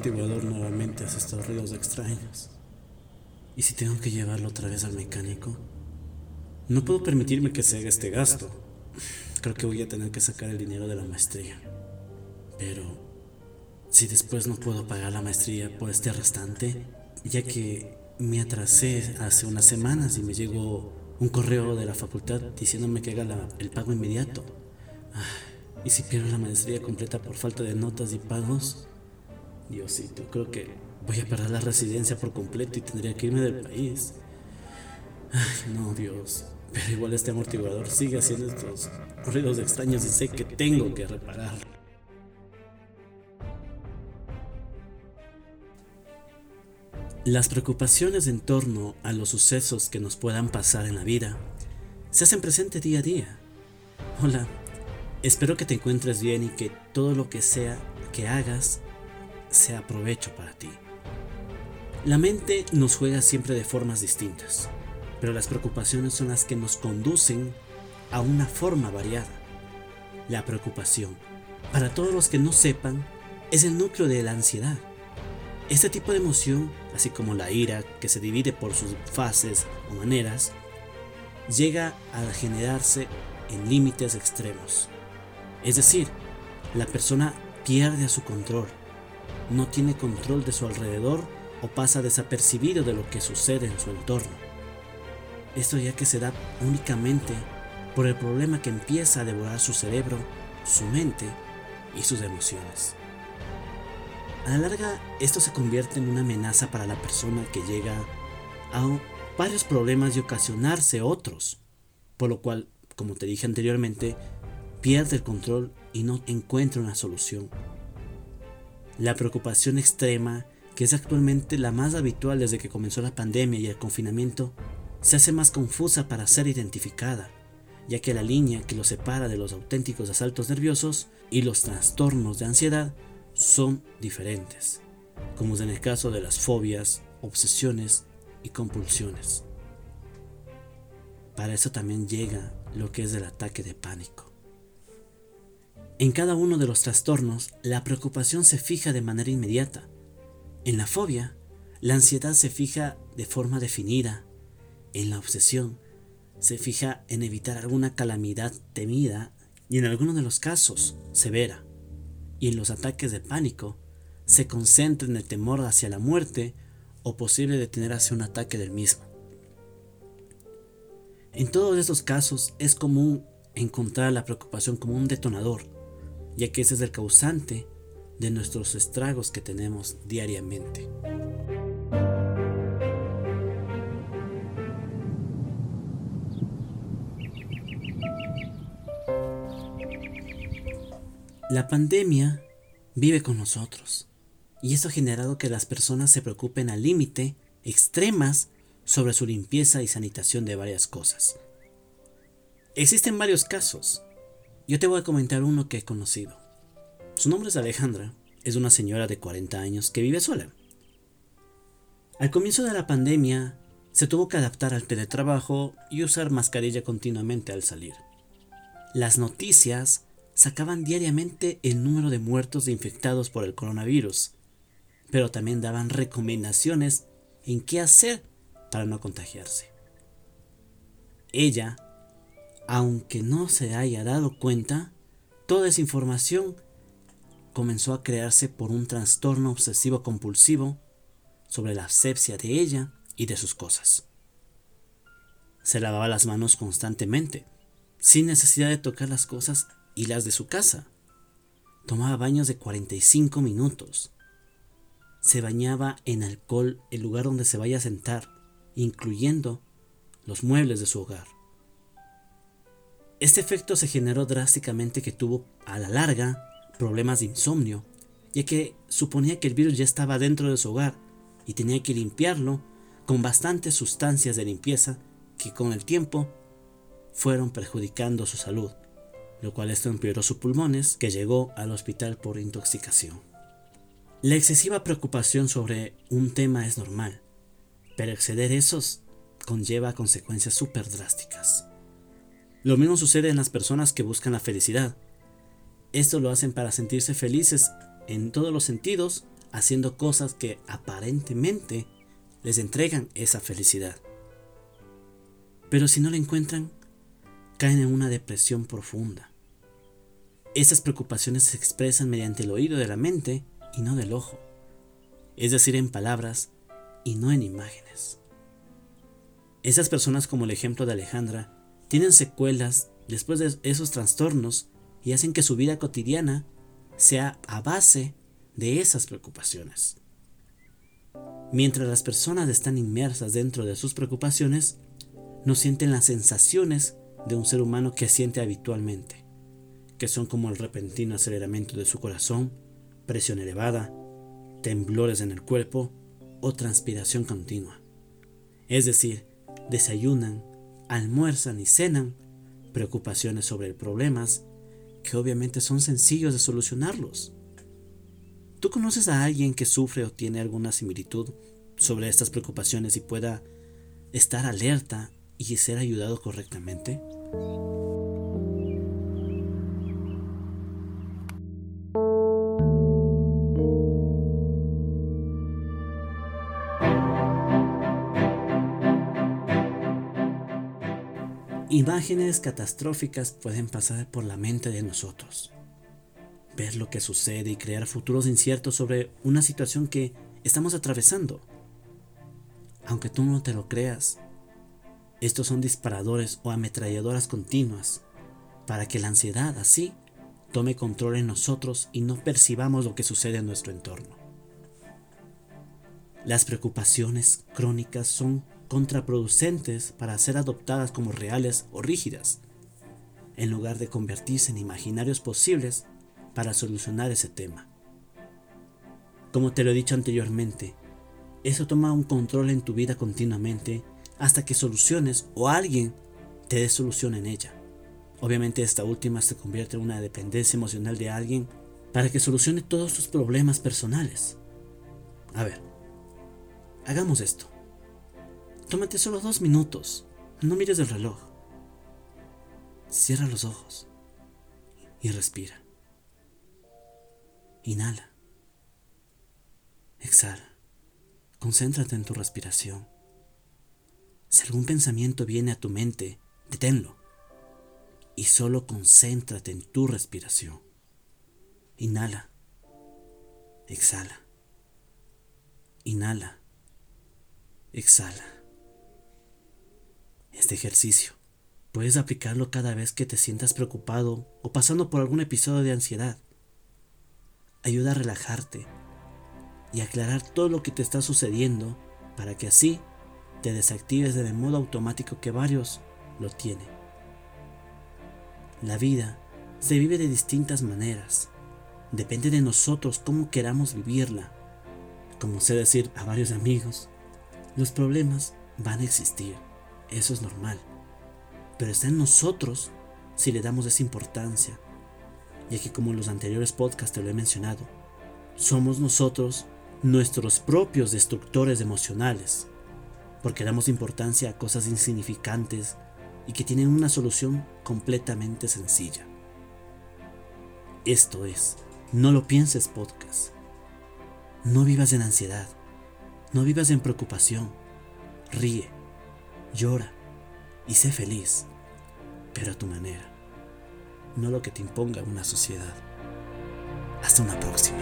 amortiguador nuevamente hace estos ruidos extraños? ¿Y si tengo que llevarlo otra vez al mecánico? No puedo permitirme que se haga este gasto. Creo que voy a tener que sacar el dinero de la maestría. Pero, si después no puedo pagar la maestría por este restante, ya que me atrasé hace unas semanas y me llegó un correo de la facultad diciéndome que haga el pago inmediato. Ah, ¿Y si pierdo la maestría completa por falta de notas y pagos? Diosito, creo que voy a perder la residencia por completo y tendría que irme del país. Ay, no, Dios. Pero igual este amortiguador sigue haciendo estos ruidos extraños y sé que tengo que repararlo. Las preocupaciones en torno a los sucesos que nos puedan pasar en la vida se hacen presente día a día. Hola, espero que te encuentres bien y que todo lo que sea que hagas sea provecho para ti. La mente nos juega siempre de formas distintas, pero las preocupaciones son las que nos conducen a una forma variada. La preocupación, para todos los que no sepan, es el núcleo de la ansiedad. Este tipo de emoción, así como la ira, que se divide por sus fases o maneras, llega a generarse en límites extremos. Es decir, la persona pierde su control, no tiene control de su alrededor o pasa desapercibido de lo que sucede en su entorno. Esto ya que se da únicamente por el problema que empieza a devorar su cerebro, su mente y sus emociones. A la larga, esto se convierte en una amenaza para la persona que llega a varios problemas y ocasionarse otros, por lo cual, como te dije anteriormente, pierde el control y no encuentra una solución. La preocupación extrema, que es actualmente la más habitual desde que comenzó la pandemia y el confinamiento, se hace más confusa para ser identificada, ya que la línea que lo separa de los auténticos asaltos nerviosos y los trastornos de ansiedad son diferentes, como es en el caso de las fobias, obsesiones y compulsiones. Para eso también llega lo que es el ataque de pánico. En cada uno de los trastornos, la preocupación se fija de manera inmediata. En la fobia, la ansiedad se fija de forma definida. En la obsesión, se fija en evitar alguna calamidad temida y en algunos de los casos, severa. Y en los ataques de pánico, se concentra en el temor hacia la muerte o posible detener hacia un ataque del mismo. En todos estos casos es común encontrar la preocupación como un detonador ya que ese es el causante de nuestros estragos que tenemos diariamente. La pandemia vive con nosotros y eso ha generado que las personas se preocupen al límite, extremas, sobre su limpieza y sanitación de varias cosas. Existen varios casos, yo te voy a comentar uno que he conocido. Su nombre es Alejandra, es una señora de 40 años que vive sola. Al comienzo de la pandemia, se tuvo que adaptar al teletrabajo y usar mascarilla continuamente al salir. Las noticias sacaban diariamente el número de muertos de infectados por el coronavirus, pero también daban recomendaciones en qué hacer para no contagiarse. Ella aunque no se haya dado cuenta, toda esa información comenzó a crearse por un trastorno obsesivo compulsivo sobre la asepsia de ella y de sus cosas. Se lavaba las manos constantemente, sin necesidad de tocar las cosas y las de su casa. Tomaba baños de 45 minutos. Se bañaba en alcohol el lugar donde se vaya a sentar, incluyendo los muebles de su hogar. Este efecto se generó drásticamente que tuvo a la larga problemas de insomnio, ya que suponía que el virus ya estaba dentro de su hogar y tenía que limpiarlo con bastantes sustancias de limpieza que con el tiempo fueron perjudicando su salud, lo cual esto empeoró sus pulmones, que llegó al hospital por intoxicación. La excesiva preocupación sobre un tema es normal, pero exceder esos conlleva consecuencias súper drásticas. Lo mismo sucede en las personas que buscan la felicidad. Esto lo hacen para sentirse felices en todos los sentidos, haciendo cosas que aparentemente les entregan esa felicidad. Pero si no la encuentran, caen en una depresión profunda. Esas preocupaciones se expresan mediante el oído de la mente y no del ojo, es decir, en palabras y no en imágenes. Esas personas como el ejemplo de Alejandra tienen secuelas después de esos trastornos y hacen que su vida cotidiana sea a base de esas preocupaciones. Mientras las personas están inmersas dentro de sus preocupaciones, no sienten las sensaciones de un ser humano que siente habitualmente, que son como el repentino aceleramiento de su corazón, presión elevada, temblores en el cuerpo o transpiración continua. Es decir, desayunan, almuerzan y cenan preocupaciones sobre problemas que obviamente son sencillos de solucionarlos. ¿Tú conoces a alguien que sufre o tiene alguna similitud sobre estas preocupaciones y pueda estar alerta y ser ayudado correctamente? Imágenes catastróficas pueden pasar por la mente de nosotros ver lo que sucede y crear futuros inciertos sobre una situación que estamos atravesando. Aunque tú no te lo creas, estos son disparadores o ametralladoras continuas para que la ansiedad así tome control en nosotros y no percibamos lo que sucede en nuestro entorno. Las preocupaciones crónicas son contraproducentes para ser adoptadas como reales o rígidas, en lugar de convertirse en imaginarios posibles para solucionar ese tema. Como te lo he dicho anteriormente, eso toma un control en tu vida continuamente hasta que soluciones o alguien te dé solución en ella. Obviamente esta última se convierte en una dependencia emocional de alguien para que solucione todos tus problemas personales. A ver, hagamos esto. Tómate solo dos minutos. No mires el reloj. Cierra los ojos y respira. Inhala. Exhala. Concéntrate en tu respiración. Si algún pensamiento viene a tu mente, deténlo. Y solo concéntrate en tu respiración. Inhala. Exhala. Inhala. Exhala. Este ejercicio puedes aplicarlo cada vez que te sientas preocupado o pasando por algún episodio de ansiedad ayuda a relajarte y aclarar todo lo que te está sucediendo para que así te desactives del modo automático que varios lo tienen. La vida se vive de distintas maneras. Depende de nosotros cómo queramos vivirla. Como sé decir a varios amigos, los problemas van a existir. Eso es normal. Pero está en nosotros si le damos esa importancia ya que como en los anteriores podcasts te lo he mencionado, somos nosotros nuestros propios destructores emocionales, porque damos importancia a cosas insignificantes y que tienen una solución completamente sencilla. Esto es, no lo pienses podcast. No vivas en ansiedad, no vivas en preocupación. Ríe, llora y sé feliz, pero a tu manera no lo que te imponga una sociedad. Hasta una próxima.